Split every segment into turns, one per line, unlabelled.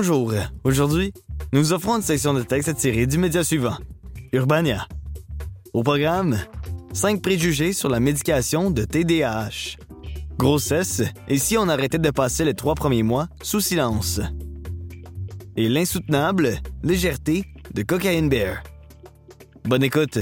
Bonjour. Aujourd'hui, nous offrons une section de texte tirée du média suivant, Urbania. Au programme, 5 préjugés sur la médication de TDAH. Grossesse, et si on arrêtait de passer les trois premiers mois sous silence. Et l'insoutenable légèreté de Cocaine Bear. Bonne écoute.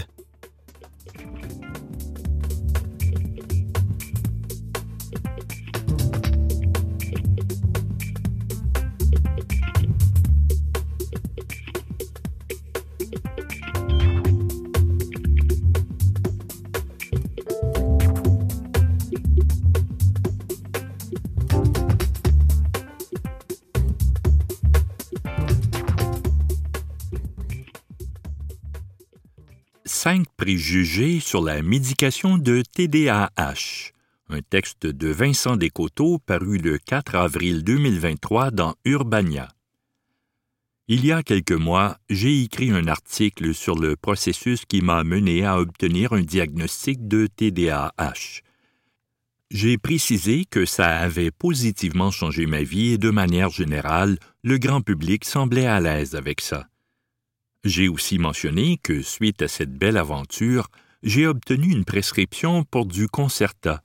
Cinq préjugés sur la médication de TDAH. Un texte de Vincent Descoteaux paru le 4 avril 2023 dans Urbania. Il y a quelques mois, j'ai écrit un article sur le processus qui m'a mené à obtenir un diagnostic de TDAH. J'ai précisé que ça avait positivement changé ma vie et de manière générale, le grand public semblait à l'aise avec ça. J'ai aussi mentionné que, suite à cette belle aventure, j'ai obtenu une prescription pour du Concerta.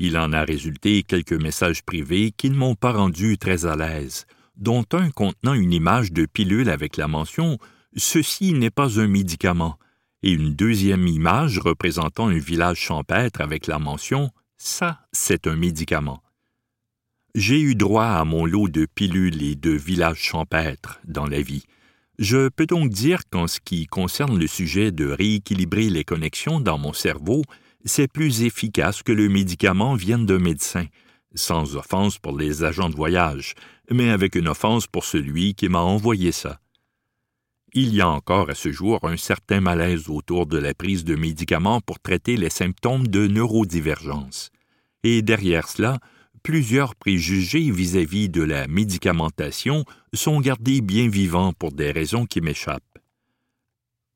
Il en a résulté quelques messages privés qui ne m'ont pas rendu très à l'aise, dont un contenant une image de pilule avec la mention Ceci n'est pas un médicament, et une deuxième image représentant un village champêtre avec la mention Ça, c'est un médicament. J'ai eu droit à mon lot de pilules et de villages champêtres dans la vie, je peux donc dire qu'en ce qui concerne le sujet de rééquilibrer les connexions dans mon cerveau, c'est plus efficace que le médicament vienne d'un médecin, sans offense pour les agents de voyage, mais avec une offense pour celui qui m'a envoyé ça. Il y a encore à ce jour un certain malaise autour de la prise de médicaments pour traiter les symptômes de neurodivergence. Et derrière cela, plusieurs préjugés vis-à-vis de la médicamentation sont gardés bien vivants pour des raisons qui m'échappent.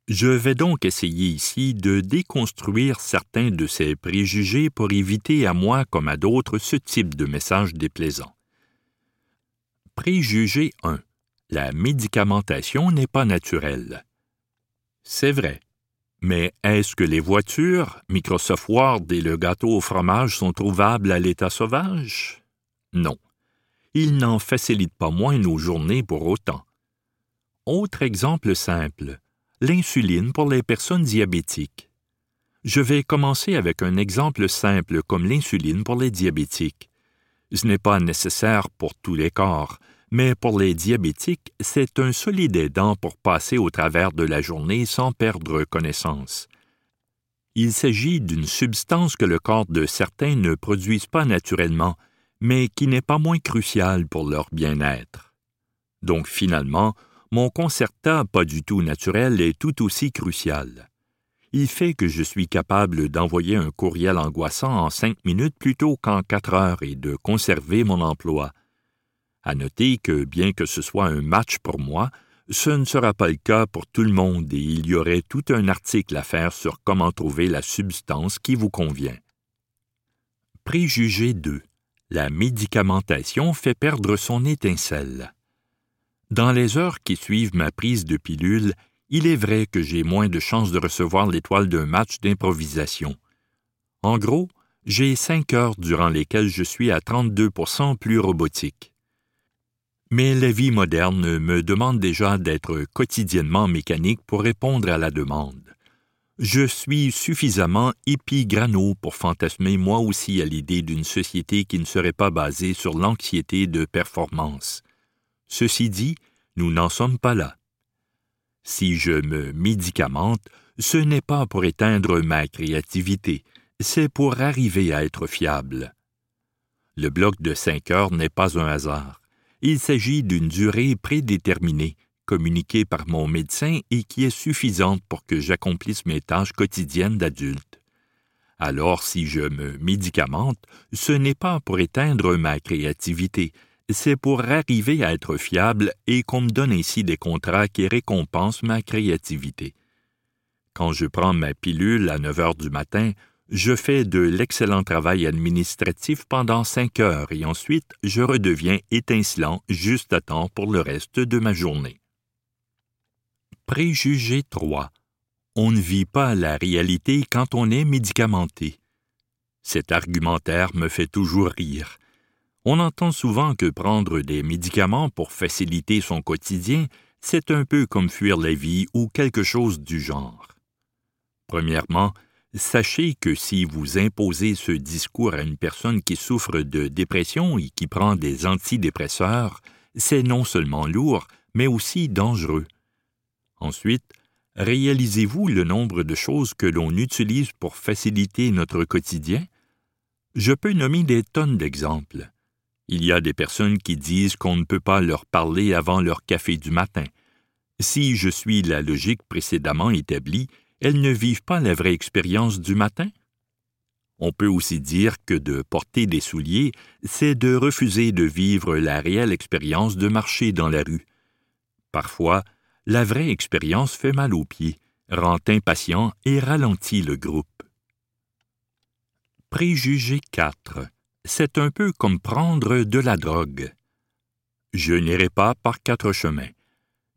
Je vais donc essayer ici de déconstruire certains de ces préjugés pour éviter à moi comme à d'autres ce type de message déplaisant. Préjugé 1. La médicamentation n'est pas naturelle. C'est vrai. Mais est-ce que les voitures, Microsoft Word et le gâteau au fromage sont trouvables à l'état sauvage? Non. Ils n'en facilitent pas moins nos journées pour autant. Autre exemple simple, l'insuline pour les personnes diabétiques. Je vais commencer avec un exemple simple comme l'insuline pour les diabétiques. Ce n'est pas nécessaire pour tous les corps, mais pour les diabétiques, c'est un solide aidant pour passer au travers de la journée sans perdre connaissance. Il s'agit d'une substance que le corps de certains ne produisent pas naturellement, mais qui n'est pas moins cruciale pour leur bien-être. Donc finalement, mon concerta pas du tout naturel est tout aussi crucial. Il fait que je suis capable d'envoyer un courriel angoissant en cinq minutes plutôt qu'en quatre heures et de conserver mon emploi. À noter que, bien que ce soit un match pour moi, ce ne sera pas le cas pour tout le monde et il y aurait tout un article à faire sur comment trouver la substance qui vous convient. Préjugé 2. La médicamentation fait perdre son étincelle. Dans les heures qui suivent ma prise de pilule, il est vrai que j'ai moins de chances de recevoir l'étoile d'un match d'improvisation. En gros, j'ai cinq heures durant lesquelles je suis à 32% plus robotique. Mais la vie moderne me demande déjà d'être quotidiennement mécanique pour répondre à la demande. Je suis suffisamment épigrano pour fantasmer moi aussi à l'idée d'une société qui ne serait pas basée sur l'anxiété de performance. Ceci dit, nous n'en sommes pas là. Si je me médicamente, ce n'est pas pour éteindre ma créativité, c'est pour arriver à être fiable. Le bloc de cinq heures n'est pas un hasard. Il s'agit d'une durée prédéterminée, communiquée par mon médecin et qui est suffisante pour que j'accomplisse mes tâches quotidiennes d'adulte. Alors si je me médicamente, ce n'est pas pour éteindre ma créativité, c'est pour arriver à être fiable et qu'on me donne ainsi des contrats qui récompensent ma créativité. Quand je prends ma pilule à 9 heures du matin, Je fais de l'excellent travail administratif pendant cinq heures et ensuite je redeviens étincelant juste à temps pour le reste de ma journée. Préjugé 3. On ne vit pas la réalité quand on est médicamenté. Cet argumentaire me fait toujours rire. On entend souvent que prendre des médicaments pour faciliter son quotidien, c'est un peu comme fuir la vie ou quelque chose du genre. Premièrement, Sachez que si vous imposez ce discours à une personne qui souffre de dépression et qui prend des antidépresseurs, c'est non seulement lourd, mais aussi dangereux. Ensuite, réalisez-vous le nombre de choses que l'on utilise pour faciliter notre quotidien? Je peux nommer des tonnes d'exemples. Il y a des personnes qui disent qu'on ne peut pas leur parler avant leur café du matin. Si je suis la logique précédemment établie, elles ne vivent pas la vraie expérience du matin? On peut aussi dire que de porter des souliers, c'est de refuser de vivre la réelle expérience de marcher dans la rue. Parfois, la vraie expérience fait mal aux pieds, rend impatient et ralentit le groupe. Préjugé 4. C'est un peu comme prendre de la drogue. Je n'irai pas par quatre chemins.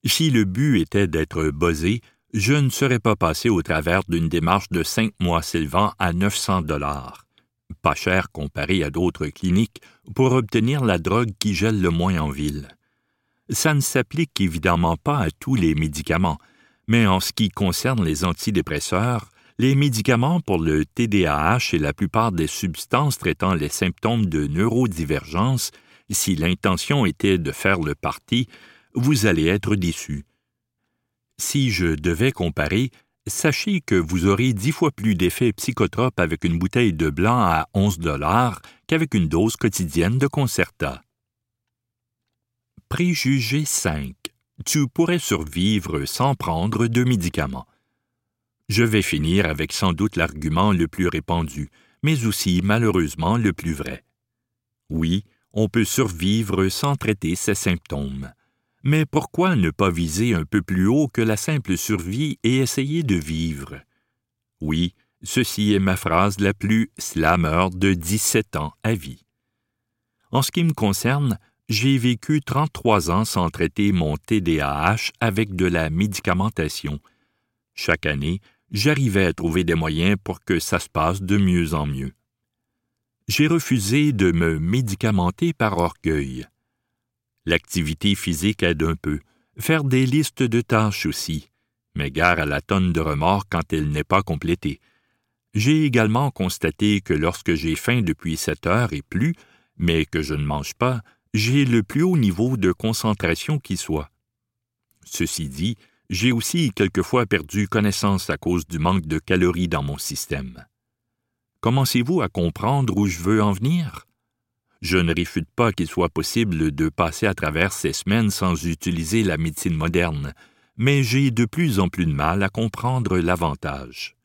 Si le but était d'être buzzé, je ne serais pas passé au travers d'une démarche de cinq mois s'élevant à 900 dollars, pas cher comparé à d'autres cliniques, pour obtenir la drogue qui gèle le moins en ville. Ça ne s'applique évidemment pas à tous les médicaments, mais en ce qui concerne les antidépresseurs, les médicaments pour le TDAH et la plupart des substances traitant les symptômes de neurodivergence, si l'intention était de faire le parti, vous allez être déçu si je devais comparer, sachez que vous aurez dix fois plus d'effets psychotropes avec une bouteille de blanc à 11 dollars qu'avec une dose quotidienne de Concerta. Préjugé 5. Tu pourrais survivre sans prendre de médicaments. Je vais finir avec sans doute l'argument le plus répandu, mais aussi malheureusement le plus vrai. Oui, on peut survivre sans traiter ses symptômes. Mais pourquoi ne pas viser un peu plus haut que la simple survie et essayer de vivre? Oui, ceci est ma phrase la plus slammer de 17 ans à vie. En ce qui me concerne, j'ai vécu 33 ans sans traiter mon TDAH avec de la médicamentation. Chaque année, j'arrivais à trouver des moyens pour que ça se passe de mieux en mieux. J'ai refusé de me médicamenter par orgueil. L'activité physique aide un peu. Faire des listes de tâches aussi. Mais gare à la tonne de remords quand elle n'est pas complétée. J'ai également constaté que lorsque j'ai faim depuis sept heures et plus, mais que je ne mange pas, j'ai le plus haut niveau de concentration qui soit. Ceci dit, j'ai aussi quelquefois perdu connaissance à cause du manque de calories dans mon système. Commencez-vous à comprendre où je veux en venir? Je ne réfute pas qu'il soit possible de passer à travers ces semaines sans utiliser la médecine moderne, mais j'ai de plus en plus de mal à comprendre l'avantage.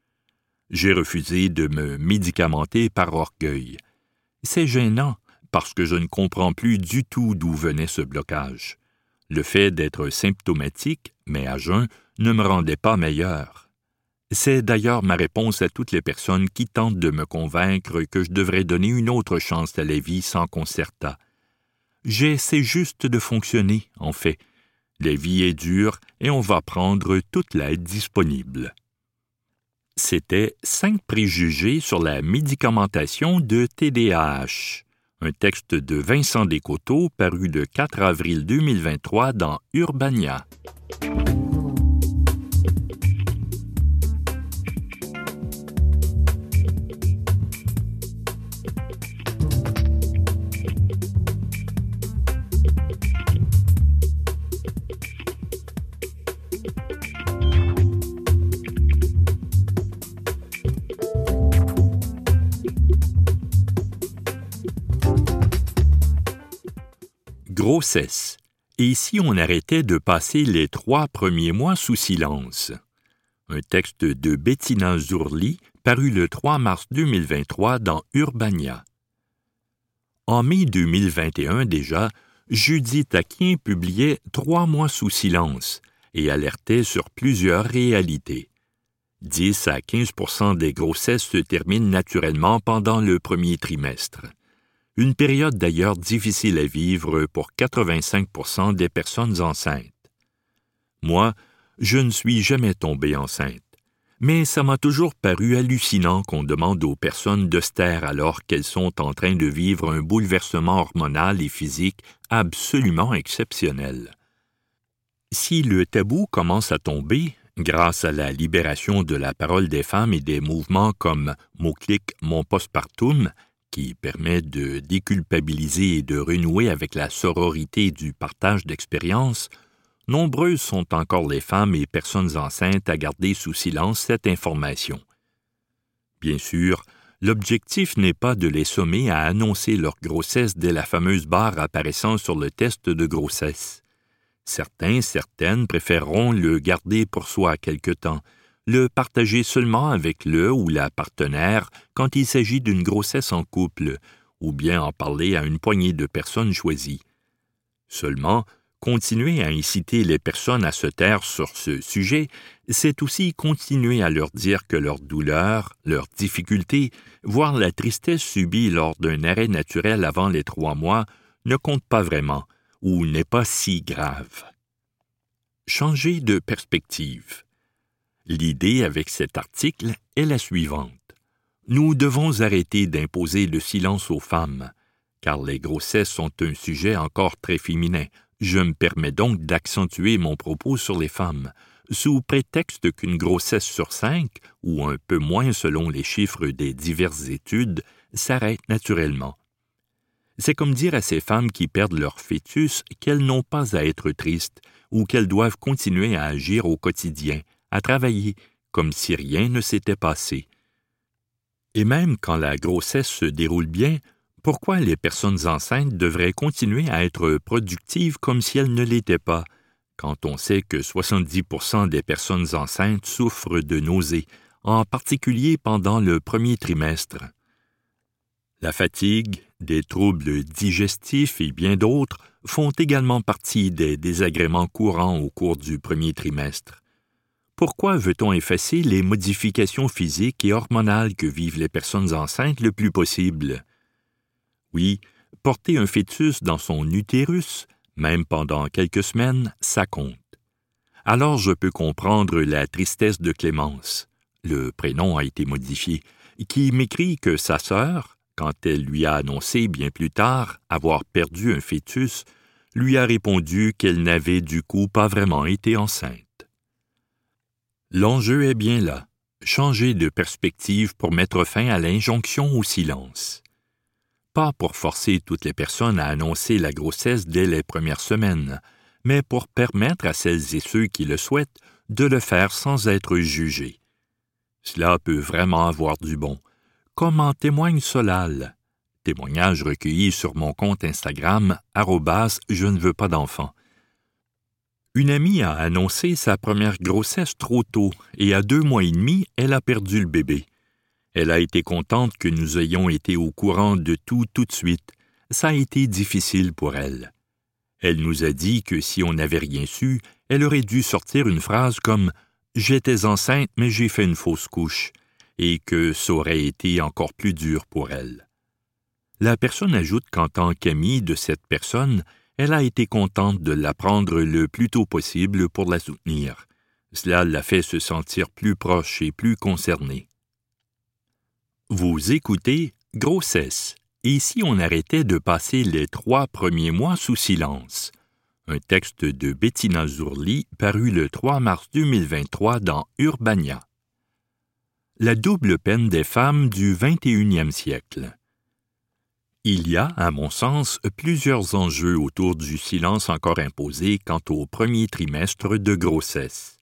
J'ai refusé de me médicamenter par orgueil. C'est gênant parce que je ne comprends plus du tout d'où venait ce blocage. Le fait d'être symptomatique, mais à jeun, ne me rendait pas meilleur. C'est d'ailleurs ma réponse à toutes les personnes qui tentent de me convaincre que je devrais donner une autre chance à la vie sans concerta. J'essaie juste de fonctionner, en fait. La vie est dure et on va prendre toute l'aide disponible. C'était Cinq préjugés sur la médicamentation de TDAH, un texte de Vincent Descoteaux paru le 4 avril 2023 dans Urbania. Grossesse, et si on arrêtait de passer les trois premiers mois sous silence? Un texte de Bettina Zurli paru le 3 mars 2023 dans Urbania. En mai 2021 déjà, Judith Aquin publiait Trois mois sous silence et alertait sur plusieurs réalités. 10 à 15% des grossesses se terminent naturellement pendant le premier trimestre. Une période d'ailleurs difficile à vivre pour 85% des personnes enceintes. Moi, je ne suis jamais tombée enceinte, mais ça m'a toujours paru hallucinant qu'on demande aux personnes de alors qu'elles sont en train de vivre un bouleversement hormonal et physique absolument exceptionnel. Si le tabou commence à tomber, grâce à la libération de la parole des femmes et des mouvements comme Mot-clic Mon postpartum, qui permet de déculpabiliser et de renouer avec la sororité du partage d'expériences, nombreuses sont encore les femmes et personnes enceintes à garder sous silence cette information. Bien sûr, l'objectif n'est pas de les sommer à annoncer leur grossesse dès la fameuse barre apparaissant sur le test de grossesse. Certains, certaines préféreront le garder pour soi quelque temps, le partager seulement avec le ou la partenaire quand il s'agit d'une grossesse en couple, ou bien en parler à une poignée de personnes choisies. Seulement, continuer à inciter les personnes à se taire sur ce sujet, c'est aussi continuer à leur dire que leur douleur, leurs difficultés, voire la tristesse subie lors d'un arrêt naturel avant les trois mois ne compte pas vraiment ou n'est pas si grave. Changer de perspective. L'idée avec cet article est la suivante. Nous devons arrêter d'imposer le silence aux femmes, car les grossesses sont un sujet encore très féminin. Je me permets donc d'accentuer mon propos sur les femmes, sous prétexte qu'une grossesse sur cinq, ou un peu moins selon les chiffres des diverses études, s'arrête naturellement. C'est comme dire à ces femmes qui perdent leur fœtus qu'elles n'ont pas à être tristes ou qu'elles doivent continuer à agir au quotidien, à travailler, comme si rien ne s'était passé. Et même quand la grossesse se déroule bien, pourquoi les personnes enceintes devraient continuer à être productives comme si elles ne l'étaient pas, quand on sait que 70% des personnes enceintes souffrent de nausées, en particulier pendant le premier trimestre? La fatigue, des troubles digestifs et bien d'autres font également partie des désagréments courants au cours du premier trimestre. Pourquoi veut-on effacer les modifications physiques et hormonales que vivent les personnes enceintes le plus possible? Oui, porter un fœtus dans son utérus, même pendant quelques semaines, ça compte. Alors je peux comprendre la tristesse de Clémence, le prénom a été modifié, qui m'écrit que sa sœur, quand elle lui a annoncé bien plus tard avoir perdu un fœtus, lui a répondu qu'elle n'avait du coup pas vraiment été enceinte. L'enjeu est bien là, changer de perspective pour mettre fin à l'injonction au silence. Pas pour forcer toutes les personnes à annoncer la grossesse dès les premières semaines, mais pour permettre à celles et ceux qui le souhaitent de le faire sans être jugés. Cela peut vraiment avoir du bon, comme en témoigne Solal. Témoignage recueilli sur mon compte Instagram, je ne veux pas d'enfant. Une amie a annoncé sa première grossesse trop tôt et à deux mois et demi, elle a perdu le bébé. Elle a été contente que nous ayons été au courant de tout tout de suite. Ça a été difficile pour elle. Elle nous a dit que si on n'avait rien su, elle aurait dû sortir une phrase comme J'étais enceinte, mais j'ai fait une fausse couche et que ça aurait été encore plus dur pour elle. La personne ajoute qu'en tant qu'amie de cette personne, elle a été contente de l'apprendre le plus tôt possible pour la soutenir. Cela l'a fait se sentir plus proche et plus concernée. Vous écoutez Grossesse. Et si on arrêtait de passer les trois premiers mois sous silence? Un texte de Bettina Zurli paru le 3 mars 2023 dans Urbania la double peine des femmes du XXIe siècle. Il y a, à mon sens, plusieurs enjeux autour du silence encore imposé quant au premier trimestre de grossesse.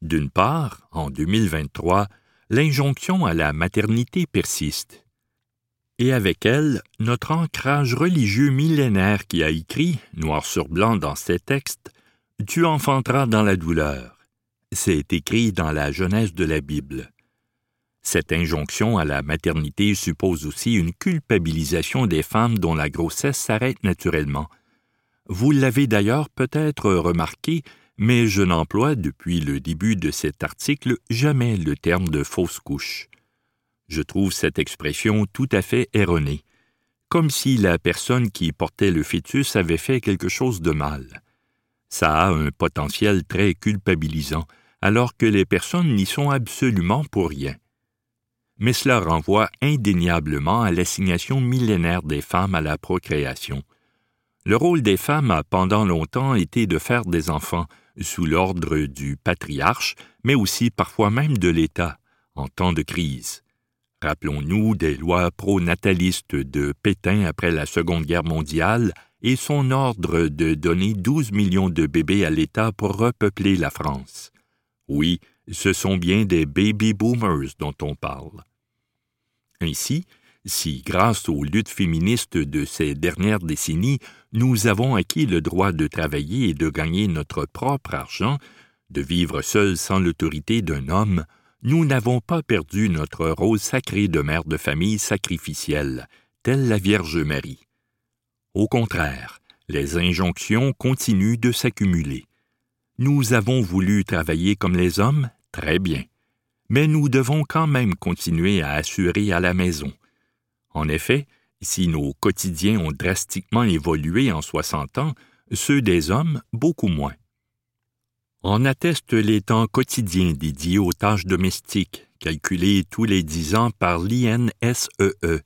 D'une part, en 2023, l'injonction à la maternité persiste. Et avec elle, notre ancrage religieux millénaire qui a écrit, noir sur blanc dans ses textes, Tu enfanteras dans la douleur. C'est écrit dans la Genèse de la Bible. Cette injonction à la maternité suppose aussi une culpabilisation des femmes dont la grossesse s'arrête naturellement. Vous l'avez d'ailleurs peut-être remarqué, mais je n'emploie depuis le début de cet article jamais le terme de fausse couche. Je trouve cette expression tout à fait erronée, comme si la personne qui portait le fœtus avait fait quelque chose de mal. Ça a un potentiel très culpabilisant, alors que les personnes n'y sont absolument pour rien. Mais cela renvoie indéniablement à l'assignation millénaire des femmes à la procréation. Le rôle des femmes a pendant longtemps été de faire des enfants, sous l'ordre du patriarche, mais aussi parfois même de l'État, en temps de crise. Rappelons-nous des lois pro-natalistes de Pétain après la Seconde Guerre mondiale et son ordre de donner 12 millions de bébés à l'État pour repeupler la France. Oui, ce sont bien des baby boomers dont on parle. Ainsi, si grâce aux luttes féministes de ces dernières décennies, nous avons acquis le droit de travailler et de gagner notre propre argent, de vivre seuls sans l'autorité d'un homme, nous n'avons pas perdu notre rôle sacré de mère de famille sacrificielle, telle la Vierge Marie. Au contraire, les injonctions continuent de s'accumuler. Nous avons voulu travailler comme les hommes, très bien, mais nous devons quand même continuer à assurer à la maison. En effet, si nos quotidiens ont drastiquement évolué en soixante ans, ceux des hommes beaucoup moins. On atteste les temps quotidiens dédiés aux tâches domestiques, calculés tous les dix ans par l'INSEE. E.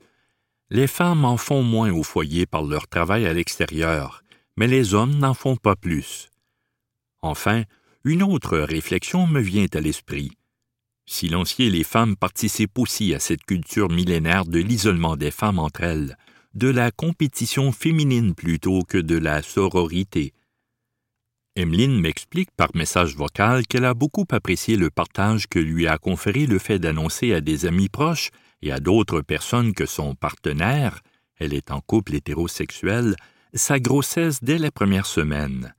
Les femmes en font moins au foyer par leur travail à l'extérieur, mais les hommes n'en font pas plus. Enfin, une autre réflexion me vient à l'esprit. Silencier les femmes participe aussi à cette culture millénaire de l'isolement des femmes entre elles, de la compétition féminine plutôt que de la sororité, Emeline m'explique par message vocal qu'elle a beaucoup apprécié le partage que lui a conféré le fait d'annoncer à des amis proches et à d'autres personnes que son partenaire, elle est en couple hétérosexuel, sa grossesse dès la première semaine.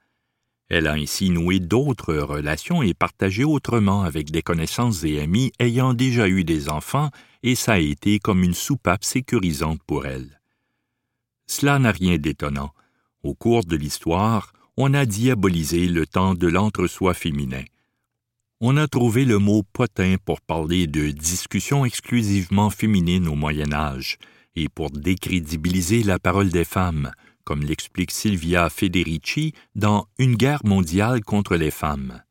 Elle a ainsi noué d'autres relations et partagé autrement avec des connaissances et amis ayant déjà eu des enfants, et ça a été comme une soupape sécurisante pour elle. Cela n'a rien d'étonnant. Au cours de l'histoire, on a diabolisé le temps de l'entre-soi féminin. On a trouvé le mot potin pour parler de discussions exclusivement féminines au Moyen Âge et pour décrédibiliser la parole des femmes, comme l'explique Silvia Federici dans Une guerre mondiale contre les femmes.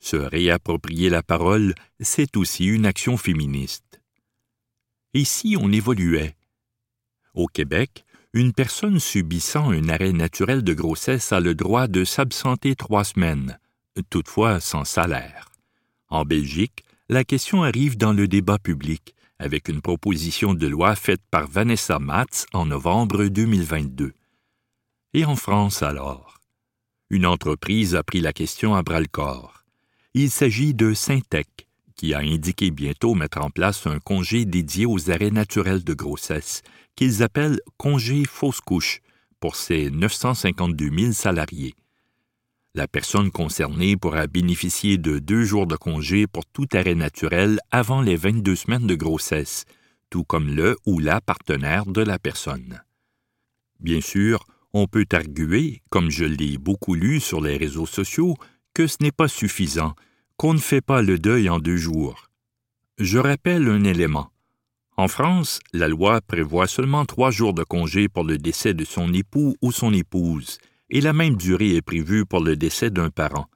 Se réapproprier la parole, c'est aussi une action féministe. Et si on évoluait? Au Québec, une personne subissant un arrêt naturel de grossesse a le droit de s'absenter trois semaines, toutefois sans salaire. En Belgique, la question arrive dans le débat public, avec une proposition de loi faite par Vanessa Matz en novembre 2022. Et en France alors? Une entreprise a pris la question à bras-le-corps. Il s'agit de Syntec, qui a indiqué bientôt mettre en place un congé dédié aux arrêts naturels de grossesse qu'ils appellent congé fausse couche pour ses 952 000 salariés. La personne concernée pourra bénéficier de deux jours de congé pour tout arrêt naturel avant les 22 semaines de grossesse, tout comme le ou la partenaire de la personne. Bien sûr, on peut arguer, comme je l'ai beaucoup lu sur les réseaux sociaux, que ce n'est pas suffisant, qu'on ne fait pas le deuil en deux jours. Je rappelle un élément. En France, la loi prévoit seulement trois jours de congé pour le décès de son époux ou son épouse, et la même durée est prévue pour le décès d'un parent.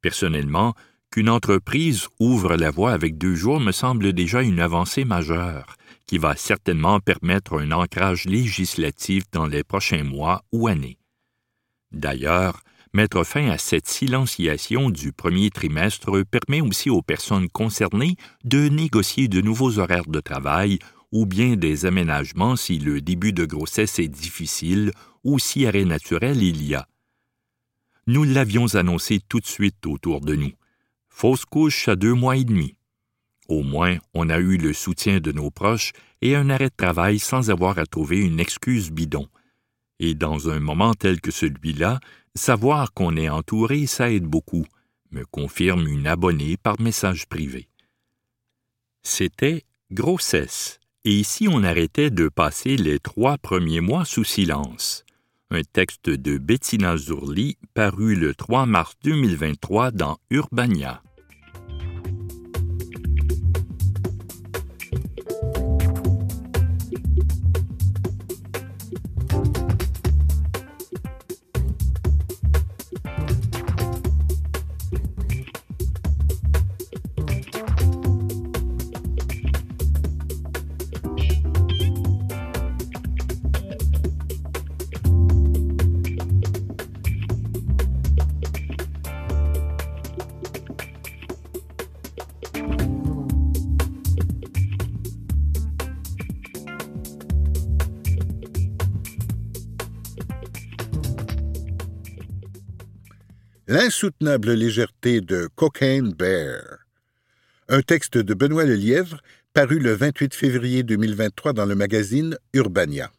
Personnellement, qu'une entreprise ouvre la voie avec deux jours me semble déjà une avancée majeure, qui va certainement permettre un ancrage législatif dans les prochains mois ou années. D'ailleurs, Mettre fin à cette silenciation du premier trimestre permet aussi aux personnes concernées de négocier de nouveaux horaires de travail ou bien des aménagements si le début de grossesse est difficile ou si arrêt naturel il y a. Nous l'avions annoncé tout de suite autour de nous. Fausse couche à deux mois et demi. Au moins, on a eu le soutien de nos proches et un arrêt de travail sans avoir à trouver une excuse bidon. Et dans un moment tel que celui-là, Savoir qu'on est entouré, ça aide beaucoup, me confirme une abonnée par message privé. C'était grossesse, et ici on arrêtait de passer les trois premiers mois sous silence. un texte de Bettina Zurli paru le 3 mars 2023 dans Urbania.
L'insoutenable légèreté de Cocaine Bear. Un texte de Benoît Lelièvre, paru le 28 février 2023 dans le magazine Urbania.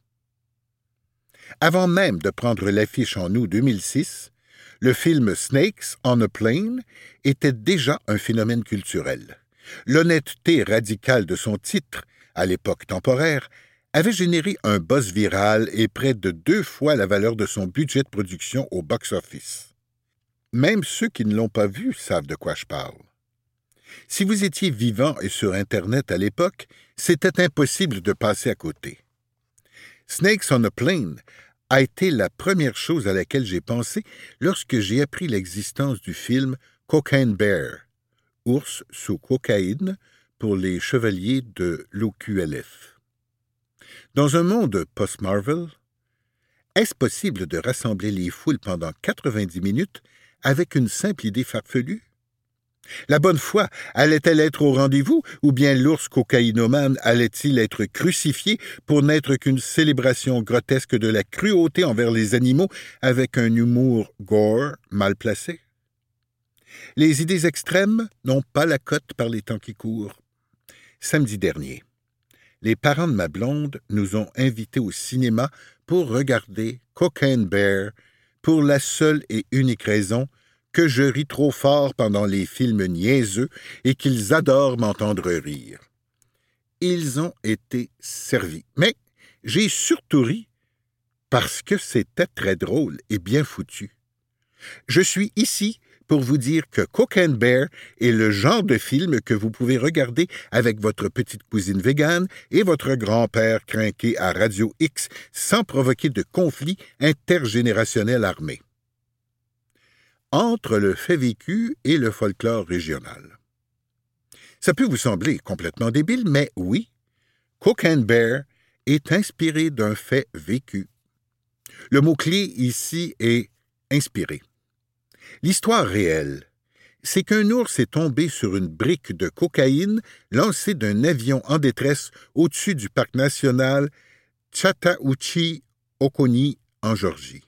Avant même de prendre l'affiche en août 2006, le film Snakes on a Plane était déjà un phénomène culturel. L'honnêteté radicale de son titre, à l'époque temporaire, avait généré un buzz viral et près de deux fois la valeur de son budget de production au box-office. Même ceux qui ne l'ont pas vu savent de quoi je parle. Si vous étiez vivant et sur Internet à l'époque, c'était impossible de passer à côté. Snakes on a Plane a été la première chose à laquelle j'ai pensé lorsque j'ai appris l'existence du film Cocaine Bear, ours sous cocaïne pour les chevaliers de l'OQLF. Dans un monde post-Marvel, est-ce possible de rassembler les foules pendant 90 minutes avec une simple idée farfelue? La bonne foi allait-elle être au rendez-vous, ou bien l'ours cocaïnomane allait-il être crucifié pour n'être qu'une célébration grotesque de la cruauté envers les animaux avec un humour gore mal placé? Les idées extrêmes n'ont pas la cote par les temps qui courent. Samedi dernier, les parents de ma blonde nous ont invités au cinéma pour regarder Cocaine Bear pour la seule et unique raison que je ris trop fort pendant les films niaiseux et qu'ils adorent m'entendre rire. Ils ont été servis. Mais j'ai surtout ri parce que c'était très drôle et bien foutu. Je suis ici pour vous dire que Cocaine Bear est le genre de film que vous pouvez regarder avec votre petite cousine végane et votre grand-père crinqué à Radio X sans provoquer de conflit intergénérationnel armé. Entre le fait vécu et le folklore régional. Ça peut vous sembler complètement débile, mais oui, Cocaine Bear est inspiré d'un fait vécu. Le mot-clé ici est inspiré. L'histoire réelle, c'est qu'un ours est tombé sur une brique de cocaïne lancée d'un avion en détresse au-dessus du parc national Chattahoochee-Oconee en Georgie.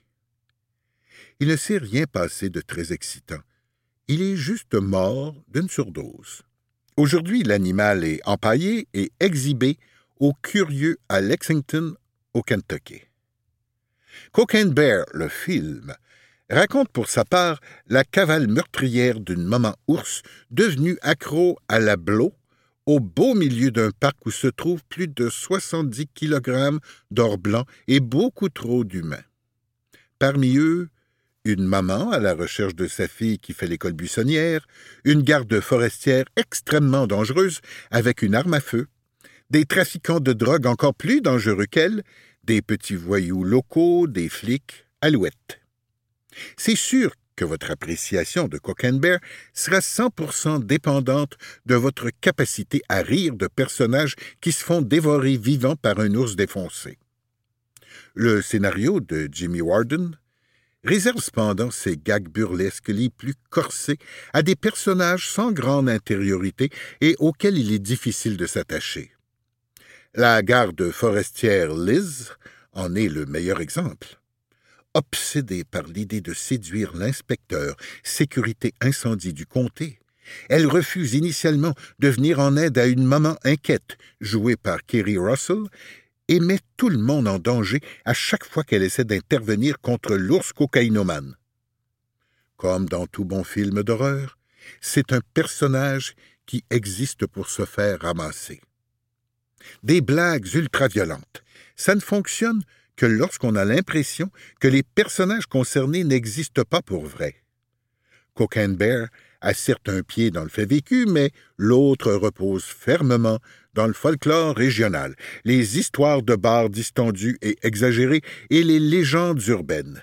Il ne s'est rien passé de très excitant. Il est juste mort d'une surdose. Aujourd'hui, l'animal est empaillé et exhibé aux curieux à Lexington, au Kentucky. Cocaine Bear, le film, raconte pour sa part la cavale meurtrière d'une maman ours devenue accro à la blo au beau milieu d'un parc où se trouvent plus de 70 kg d'or blanc et beaucoup trop d'humains. Parmi eux, une maman à la recherche de sa fille qui fait l'école buissonnière, une garde forestière extrêmement dangereuse avec une arme à feu, des trafiquants de drogue encore plus dangereux qu'elle, des petits voyous locaux, des flics, alouettes. C'est sûr que votre appréciation de Cocaine Bear sera 100% dépendante de votre capacité à rire de personnages qui se font dévorer vivants par un ours défoncé. Le scénario de Jimmy Warden réserve cependant ses gags burlesques les plus corsés à des personnages sans grande intériorité et auxquels il est difficile de s'attacher. La garde forestière Liz en est le meilleur exemple obsédée par l'idée de séduire l'inspecteur sécurité incendie du comté, elle refuse initialement de venir en aide à une maman inquiète, jouée par Kerry Russell, et met tout le monde en danger à chaque fois qu'elle essaie d'intervenir contre l'ours cocaïnomane. Comme dans tout bon film d'horreur, c'est un personnage qui existe pour se faire ramasser. Des blagues ultra-violentes, ça ne fonctionne que lorsqu'on a l'impression que les personnages concernés n'existent pas pour vrai. Cocaine Bear a certes un pied dans le fait vécu, mais l'autre repose fermement dans le folklore régional, les histoires de bars distendus et exagérées et les légendes urbaines.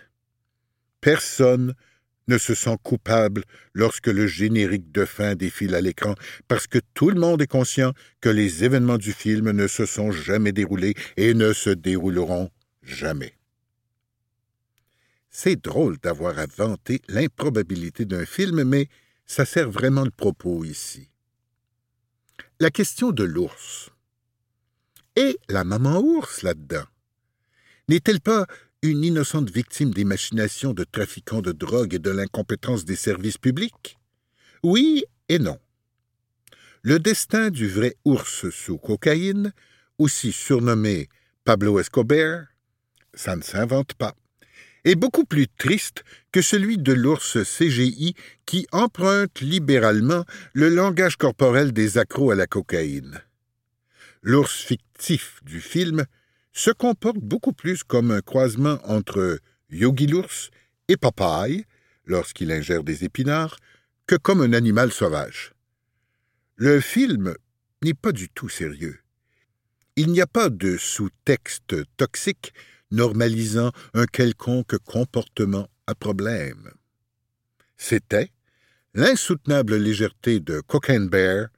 Personne ne se sent coupable lorsque le générique de fin défile à l'écran, parce que tout le monde est conscient que les événements du film ne se sont jamais déroulés et ne se dérouleront jamais. C'est drôle d'avoir inventé l'improbabilité d'un film, mais ça sert vraiment le propos ici. La question de l'ours. Et la maman ours là-dedans? N'est-elle pas une innocente victime des machinations de trafiquants de drogue et de l'incompétence des services publics? Oui et non. Le destin du vrai ours sous cocaïne, aussi surnommé Pablo Escobar, ça ne s'invente pas, est beaucoup plus triste que celui de l'ours CGI qui emprunte libéralement le langage corporel des accros à la cocaïne. L'ours fictif du film se comporte beaucoup plus comme un croisement entre Yogi l'ours et Popeye, lorsqu'il ingère des épinards, que comme un animal sauvage. Le film n'est pas du tout sérieux. Il n'y a pas de sous-texte toxique normalisant un quelconque comportement à problème. C'était L'insoutenable légèreté de Cocaine Bear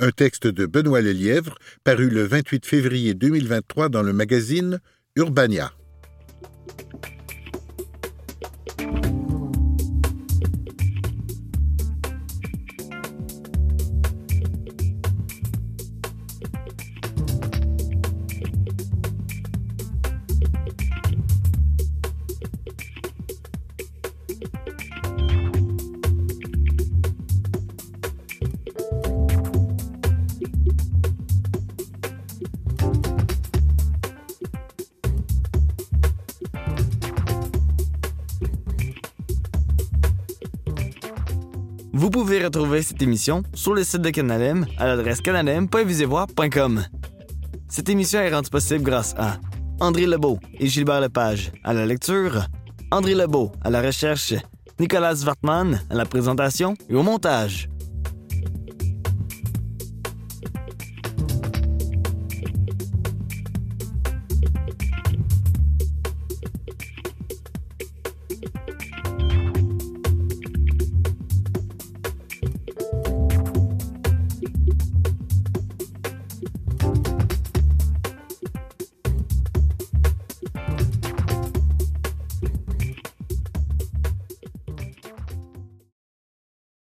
un texte de Benoît Lelièvre, paru le 28 février 2023 dans le magazine Urbania.
Vous pouvez retrouver cette émission sur le site de Canalem à l'adresse canalem.visevoir.com. Cette émission est rendue possible grâce à André Lebeau et Gilbert Lepage à la lecture, André Lebeau à la recherche, Nicolas Wartman à la présentation et au montage.